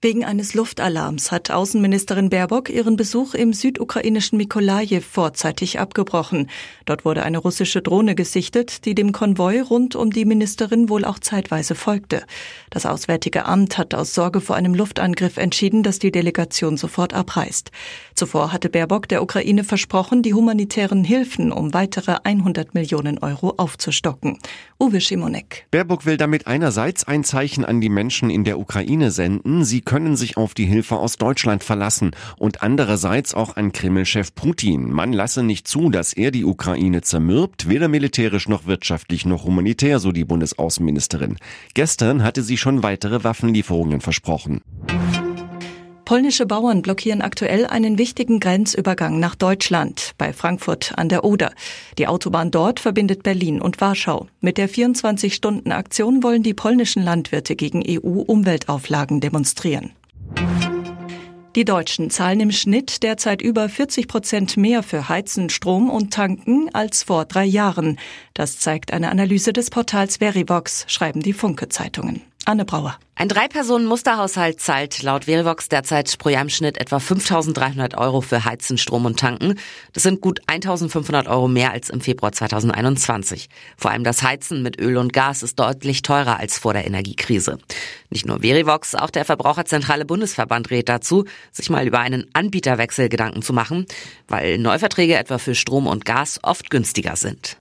Wegen eines Luftalarms hat Außenministerin Baerbock ihren Besuch im südukrainischen Mikolajew vorzeitig abgebrochen. Dort wurde eine russische Drohne gesichtet, die dem Konvoi rund um die Ministerin wohl auch zeitweise folgte. Das Auswärtige Amt hat aus Sorge vor einem Luftangriff entschieden, dass die Delegation sofort abreist. Zuvor hatte Baerbock der Ukraine versprochen, die humanitären Hilfen um weitere 100 Millionen Euro aufzustocken. Uwe Schimonek. Baerbock will damit einerseits ein Zeichen an die Menschen in der Ukraine senden. Sie können sich auf die Hilfe aus Deutschland verlassen und andererseits auch an Kreml-Chef Putin. Man lasse nicht zu, dass er die Ukraine zermürbt, weder militärisch noch wirtschaftlich noch humanitär, so die Bundesaußenministerin. Gestern hatte sie schon weitere Waffenlieferungen versprochen. Polnische Bauern blockieren aktuell einen wichtigen Grenzübergang nach Deutschland bei Frankfurt an der Oder. Die Autobahn dort verbindet Berlin und Warschau. Mit der 24-Stunden-Aktion wollen die polnischen Landwirte gegen EU-Umweltauflagen demonstrieren. Die Deutschen zahlen im Schnitt derzeit über 40 Prozent mehr für Heizen, Strom und Tanken als vor drei Jahren. Das zeigt eine Analyse des Portals Verivox, schreiben die Funke-Zeitungen. Anne Brauer. Ein Drei-Personen-Musterhaushalt zahlt laut Verivox derzeit pro Jahr im Schnitt etwa 5.300 Euro für Heizen, Strom und Tanken. Das sind gut 1.500 Euro mehr als im Februar 2021. Vor allem das Heizen mit Öl und Gas ist deutlich teurer als vor der Energiekrise. Nicht nur Verivox, auch der Verbraucherzentrale Bundesverband rät dazu, sich mal über einen Anbieterwechsel Gedanken zu machen, weil Neuverträge etwa für Strom und Gas oft günstiger sind.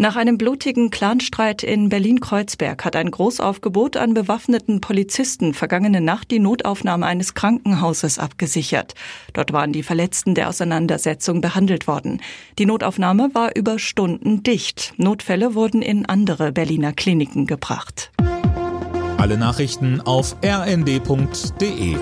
Nach einem blutigen Clanstreit in Berlin-Kreuzberg hat ein Großaufgebot an bewaffneten Polizisten vergangene Nacht die Notaufnahme eines Krankenhauses abgesichert. Dort waren die Verletzten der Auseinandersetzung behandelt worden. Die Notaufnahme war über Stunden dicht. Notfälle wurden in andere Berliner Kliniken gebracht. Alle Nachrichten auf rnd.de